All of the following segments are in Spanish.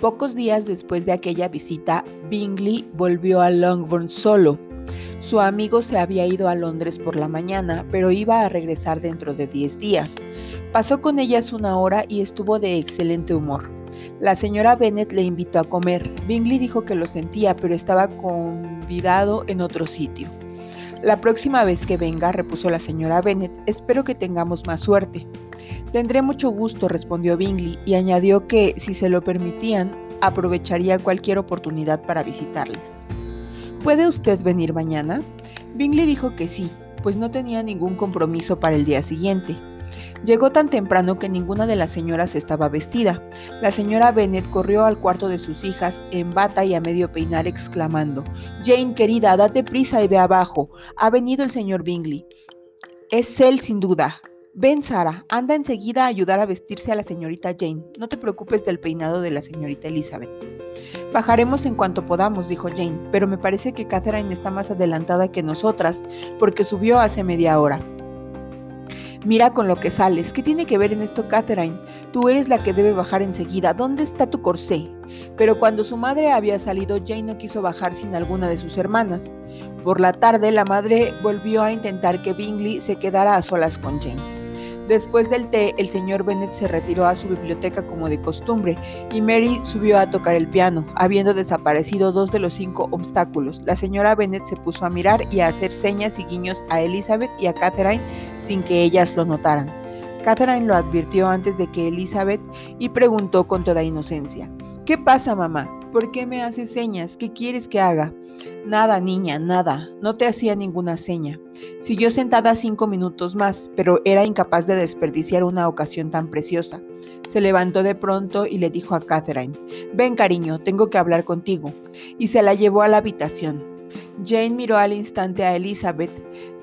Pocos días después de aquella visita, Bingley volvió a Longbourn solo. Su amigo se había ido a Londres por la mañana, pero iba a regresar dentro de 10 días. Pasó con ellas una hora y estuvo de excelente humor. La señora Bennet le invitó a comer. Bingley dijo que lo sentía, pero estaba convidado en otro sitio. La próxima vez que venga, repuso la señora Bennet, espero que tengamos más suerte. Tendré mucho gusto, respondió Bingley, y añadió que, si se lo permitían, aprovecharía cualquier oportunidad para visitarles. ¿Puede usted venir mañana? Bingley dijo que sí, pues no tenía ningún compromiso para el día siguiente. Llegó tan temprano que ninguna de las señoras estaba vestida. La señora Bennet corrió al cuarto de sus hijas en bata y a medio peinar exclamando, Jane querida, date prisa y ve abajo. Ha venido el señor Bingley. Es él sin duda. Ven, Sara, anda enseguida a ayudar a vestirse a la señorita Jane. No te preocupes del peinado de la señorita Elizabeth. Bajaremos en cuanto podamos, dijo Jane, pero me parece que Catherine está más adelantada que nosotras, porque subió hace media hora. Mira con lo que sales. ¿Qué tiene que ver en esto Catherine? Tú eres la que debe bajar enseguida. ¿Dónde está tu corsé? Pero cuando su madre había salido, Jane no quiso bajar sin alguna de sus hermanas. Por la tarde, la madre volvió a intentar que Bingley se quedara a solas con Jane. Después del té, el señor Bennet se retiró a su biblioteca como de costumbre y Mary subió a tocar el piano, habiendo desaparecido dos de los cinco obstáculos. La señora Bennet se puso a mirar y a hacer señas y guiños a Elizabeth y a Catherine sin que ellas lo notaran. Catherine lo advirtió antes de que Elizabeth y preguntó con toda inocencia, ¿Qué pasa, mamá? ¿Por qué me haces señas? ¿Qué quieres que haga? Nada, niña, nada. No te hacía ninguna seña. Siguió sentada cinco minutos más, pero era incapaz de desperdiciar una ocasión tan preciosa. Se levantó de pronto y le dijo a Catherine, Ven cariño, tengo que hablar contigo. Y se la llevó a la habitación. Jane miró al instante a Elizabeth,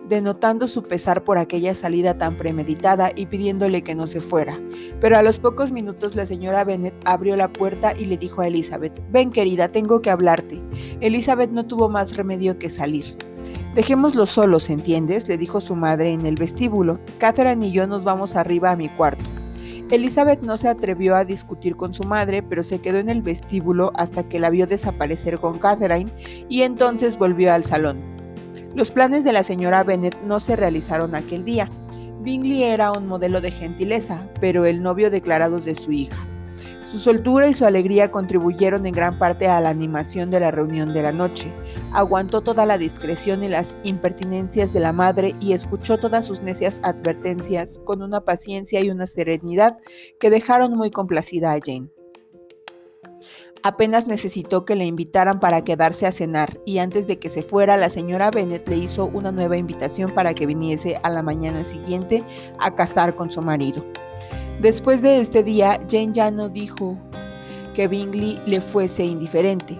denotando su pesar por aquella salida tan premeditada y pidiéndole que no se fuera. Pero a los pocos minutos la señora Bennet abrió la puerta y le dijo a Elizabeth, Ven querida, tengo que hablarte. Elizabeth no tuvo más remedio que salir. Dejémoslos solos, ¿entiendes? le dijo su madre en el vestíbulo. Catherine y yo nos vamos arriba a mi cuarto. Elizabeth no se atrevió a discutir con su madre, pero se quedó en el vestíbulo hasta que la vio desaparecer con Catherine y entonces volvió al salón. Los planes de la señora Bennet no se realizaron aquel día. Bingley era un modelo de gentileza, pero el novio declarado de su hija. Su soltura y su alegría contribuyeron en gran parte a la animación de la reunión de la noche. Aguantó toda la discreción y las impertinencias de la madre y escuchó todas sus necias advertencias con una paciencia y una serenidad que dejaron muy complacida a Jane. Apenas necesitó que le invitaran para quedarse a cenar y antes de que se fuera la señora Bennet le hizo una nueva invitación para que viniese a la mañana siguiente a casar con su marido. Después de este día, Jane ya no dijo que Bingley le fuese indiferente.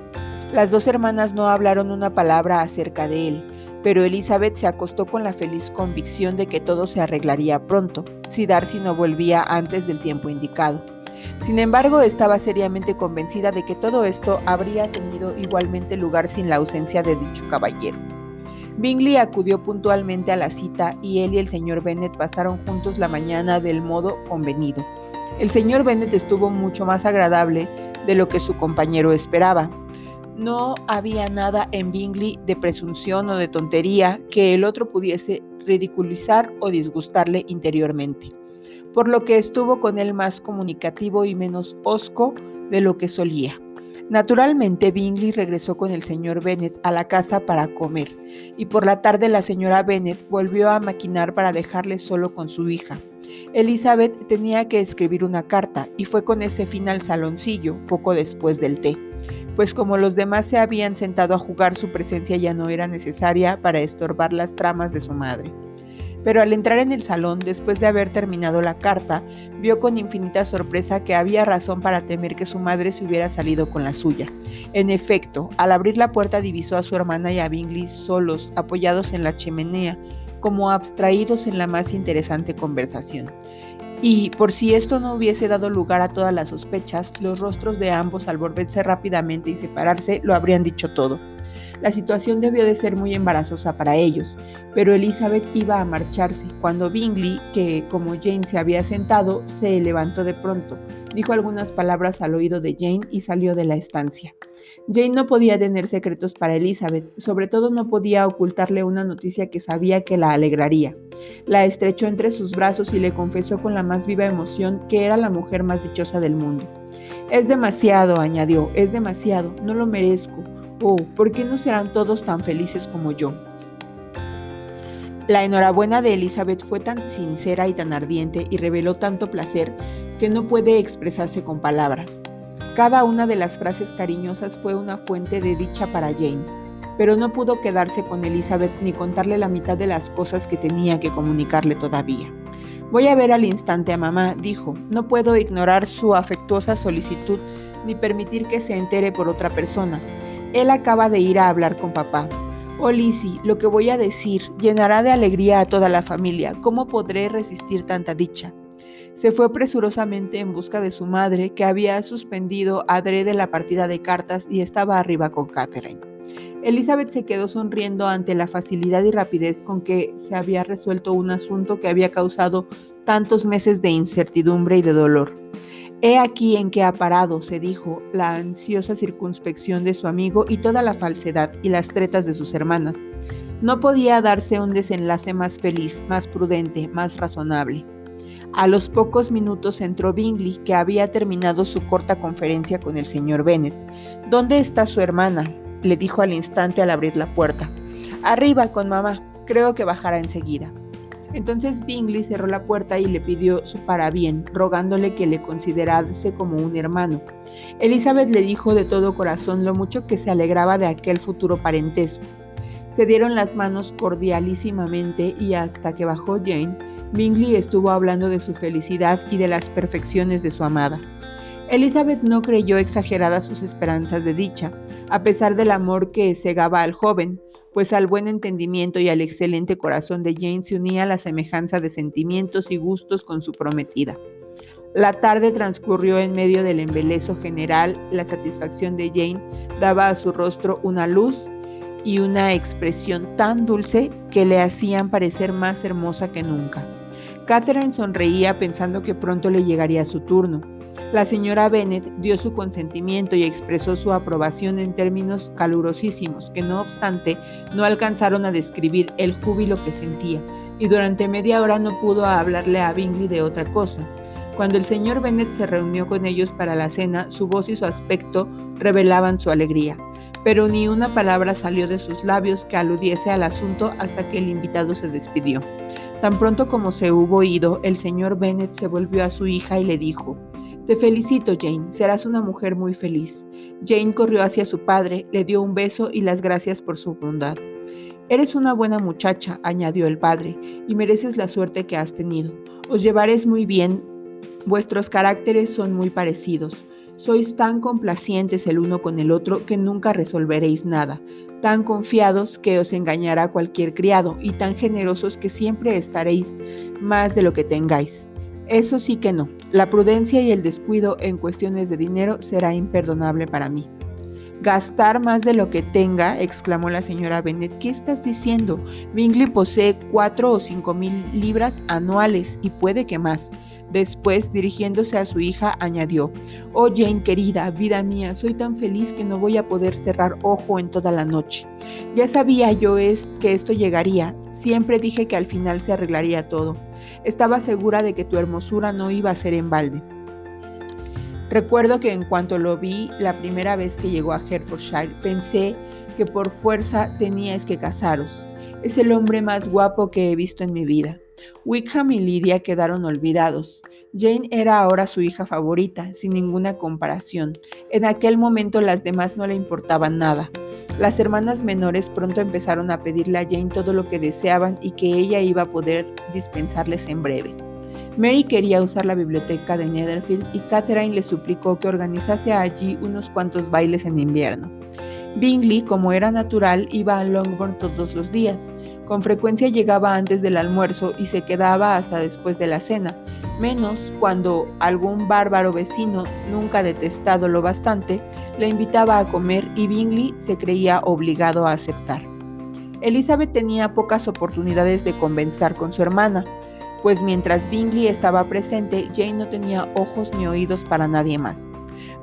Las dos hermanas no hablaron una palabra acerca de él, pero Elizabeth se acostó con la feliz convicción de que todo se arreglaría pronto, si Darcy no volvía antes del tiempo indicado. Sin embargo, estaba seriamente convencida de que todo esto habría tenido igualmente lugar sin la ausencia de dicho caballero. Bingley acudió puntualmente a la cita y él y el señor Bennet pasaron juntos la mañana del modo convenido. El señor Bennet estuvo mucho más agradable de lo que su compañero esperaba. No había nada en Bingley de presunción o de tontería que el otro pudiese ridiculizar o disgustarle interiormente por lo que estuvo con él más comunicativo y menos hosco de lo que solía. Naturalmente, Bingley regresó con el señor Bennet a la casa para comer, y por la tarde la señora Bennet volvió a maquinar para dejarle solo con su hija. Elizabeth tenía que escribir una carta y fue con ese fin al saloncillo poco después del té, pues como los demás se habían sentado a jugar su presencia ya no era necesaria para estorbar las tramas de su madre pero al entrar en el salón, después de haber terminado la carta, vio con infinita sorpresa que había razón para temer que su madre se hubiera salido con la suya. En efecto, al abrir la puerta divisó a su hermana y a Bingley solos, apoyados en la chimenea, como abstraídos en la más interesante conversación. Y, por si esto no hubiese dado lugar a todas las sospechas, los rostros de ambos al volverse rápidamente y separarse lo habrían dicho todo. La situación debió de ser muy embarazosa para ellos, pero Elizabeth iba a marcharse, cuando Bingley, que como Jane se había sentado, se levantó de pronto, dijo algunas palabras al oído de Jane y salió de la estancia. Jane no podía tener secretos para Elizabeth, sobre todo no podía ocultarle una noticia que sabía que la alegraría. La estrechó entre sus brazos y le confesó con la más viva emoción que era la mujer más dichosa del mundo. Es demasiado, añadió, es demasiado, no lo merezco. Oh, ¿por qué no serán todos tan felices como yo? La enhorabuena de Elizabeth fue tan sincera y tan ardiente y reveló tanto placer que no puede expresarse con palabras. Cada una de las frases cariñosas fue una fuente de dicha para Jane, pero no pudo quedarse con Elizabeth ni contarle la mitad de las cosas que tenía que comunicarle todavía. Voy a ver al instante a mamá, dijo. No puedo ignorar su afectuosa solicitud ni permitir que se entere por otra persona. Él acaba de ir a hablar con papá. Oh Lizzie, lo que voy a decir llenará de alegría a toda la familia. ¿Cómo podré resistir tanta dicha? Se fue presurosamente en busca de su madre, que había suspendido adrede la partida de cartas y estaba arriba con Catherine. Elizabeth se quedó sonriendo ante la facilidad y rapidez con que se había resuelto un asunto que había causado tantos meses de incertidumbre y de dolor. He aquí en qué ha parado, se dijo, la ansiosa circunspección de su amigo y toda la falsedad y las tretas de sus hermanas. No podía darse un desenlace más feliz, más prudente, más razonable. A los pocos minutos entró Bingley, que había terminado su corta conferencia con el señor Bennet. ¿Dónde está su hermana? le dijo al instante al abrir la puerta. Arriba con mamá. Creo que bajará enseguida. Entonces Bingley cerró la puerta y le pidió su parabién, rogándole que le considerase como un hermano. Elizabeth le dijo de todo corazón lo mucho que se alegraba de aquel futuro parentesco. Se dieron las manos cordialísimamente y hasta que bajó Jane, Bingley estuvo hablando de su felicidad y de las perfecciones de su amada. Elizabeth no creyó exageradas sus esperanzas de dicha, a pesar del amor que cegaba al joven, pues al buen entendimiento y al excelente corazón de Jane se unía la semejanza de sentimientos y gustos con su prometida. La tarde transcurrió en medio del embelezo general, la satisfacción de Jane daba a su rostro una luz y una expresión tan dulce que le hacían parecer más hermosa que nunca. Catherine sonreía pensando que pronto le llegaría su turno. La señora Bennet dio su consentimiento y expresó su aprobación en términos calurosísimos, que no obstante no alcanzaron a describir el júbilo que sentía, y durante media hora no pudo hablarle a Bingley de otra cosa. Cuando el señor Bennet se reunió con ellos para la cena, su voz y su aspecto revelaban su alegría, pero ni una palabra salió de sus labios que aludiese al asunto hasta que el invitado se despidió. Tan pronto como se hubo ido, el señor Bennet se volvió a su hija y le dijo, te felicito, Jane, serás una mujer muy feliz. Jane corrió hacia su padre, le dio un beso y las gracias por su bondad. Eres una buena muchacha, añadió el padre, y mereces la suerte que has tenido. Os llevaréis muy bien, vuestros caracteres son muy parecidos. Sois tan complacientes el uno con el otro que nunca resolveréis nada, tan confiados que os engañará cualquier criado, y tan generosos que siempre estaréis más de lo que tengáis. Eso sí que no. La prudencia y el descuido en cuestiones de dinero será imperdonable para mí. Gastar más de lo que tenga, exclamó la señora Bennet. ¿Qué estás diciendo? Bingley posee cuatro o cinco mil libras anuales y puede que más. Después, dirigiéndose a su hija, añadió, Oh Jane querida, vida mía, soy tan feliz que no voy a poder cerrar ojo en toda la noche. Ya sabía yo es que esto llegaría, siempre dije que al final se arreglaría todo. Estaba segura de que tu hermosura no iba a ser en balde. Recuerdo que en cuanto lo vi la primera vez que llegó a Hertfordshire, pensé que por fuerza teníais que casaros. Es el hombre más guapo que he visto en mi vida. Wickham y Lydia quedaron olvidados. Jane era ahora su hija favorita, sin ninguna comparación. En aquel momento las demás no le importaban nada. Las hermanas menores pronto empezaron a pedirle a Jane todo lo que deseaban y que ella iba a poder dispensarles en breve. Mary quería usar la biblioteca de Netherfield y Catherine le suplicó que organizase allí unos cuantos bailes en invierno. Bingley, como era natural, iba a Longbourn todos los días. Con frecuencia llegaba antes del almuerzo y se quedaba hasta después de la cena, menos cuando algún bárbaro vecino, nunca detestado lo bastante, le invitaba a comer y Bingley se creía obligado a aceptar. Elizabeth tenía pocas oportunidades de conversar con su hermana, pues mientras Bingley estaba presente, Jane no tenía ojos ni oídos para nadie más.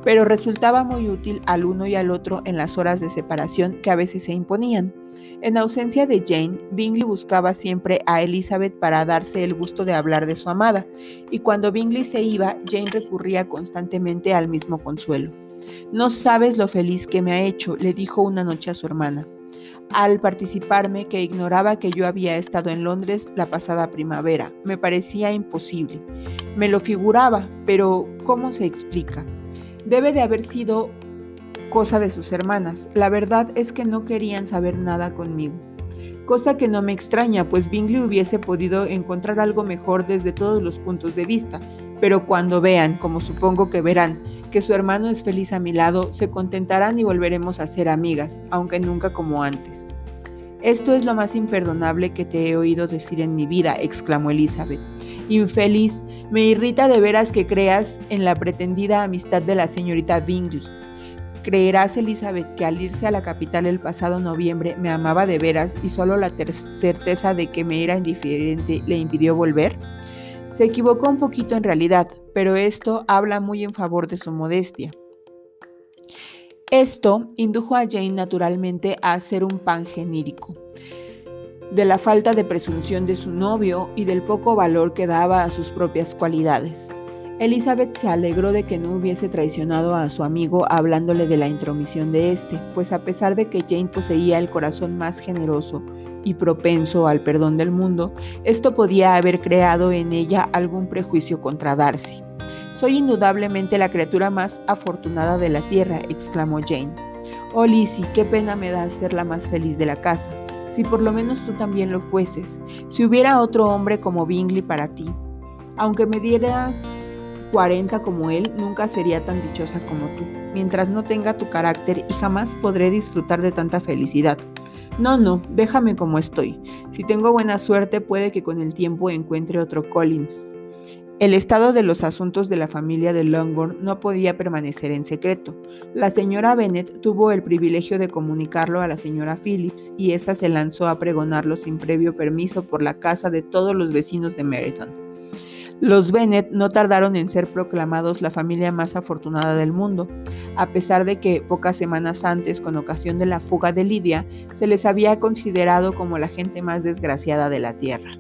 Pero resultaba muy útil al uno y al otro en las horas de separación que a veces se imponían. En ausencia de Jane, Bingley buscaba siempre a Elizabeth para darse el gusto de hablar de su amada, y cuando Bingley se iba, Jane recurría constantemente al mismo consuelo. No sabes lo feliz que me ha hecho, le dijo una noche a su hermana al participarme que ignoraba que yo había estado en Londres la pasada primavera. Me parecía imposible. Me lo figuraba, pero ¿cómo se explica? Debe de haber sido cosa de sus hermanas. La verdad es que no querían saber nada conmigo. Cosa que no me extraña, pues Bingley hubiese podido encontrar algo mejor desde todos los puntos de vista, pero cuando vean, como supongo que verán, que su hermano es feliz a mi lado, se contentarán y volveremos a ser amigas, aunque nunca como antes. Esto es lo más imperdonable que te he oído decir en mi vida, exclamó Elizabeth. Infeliz, me irrita de veras que creas en la pretendida amistad de la señorita Bingley. ¿Creerás, Elizabeth, que al irse a la capital el pasado noviembre me amaba de veras y solo la certeza de que me era indiferente le impidió volver? Se equivocó un poquito en realidad, pero esto habla muy en favor de su modestia. Esto indujo a Jane naturalmente a hacer un pan genírico de la falta de presunción de su novio y del poco valor que daba a sus propias cualidades. Elizabeth se alegró de que no hubiese traicionado a su amigo hablándole de la intromisión de éste, pues a pesar de que Jane poseía el corazón más generoso y propenso al perdón del mundo, esto podía haber creado en ella algún prejuicio contra Darcy. Soy indudablemente la criatura más afortunada de la tierra, exclamó Jane. Oh Lizzie, qué pena me da ser la más feliz de la casa. Si por lo menos tú también lo fueses, si hubiera otro hombre como Bingley para ti. Aunque me dieras 40 como él, nunca sería tan dichosa como tú, mientras no tenga tu carácter y jamás podré disfrutar de tanta felicidad. No, no, déjame como estoy. Si tengo buena suerte puede que con el tiempo encuentre otro Collins. El estado de los asuntos de la familia de Longbourn no podía permanecer en secreto. La señora Bennet tuvo el privilegio de comunicarlo a la señora Phillips y ésta se lanzó a pregonarlo sin previo permiso por la casa de todos los vecinos de Meryton. Los Bennet no tardaron en ser proclamados la familia más afortunada del mundo, a pesar de que pocas semanas antes, con ocasión de la fuga de Lidia, se les había considerado como la gente más desgraciada de la tierra.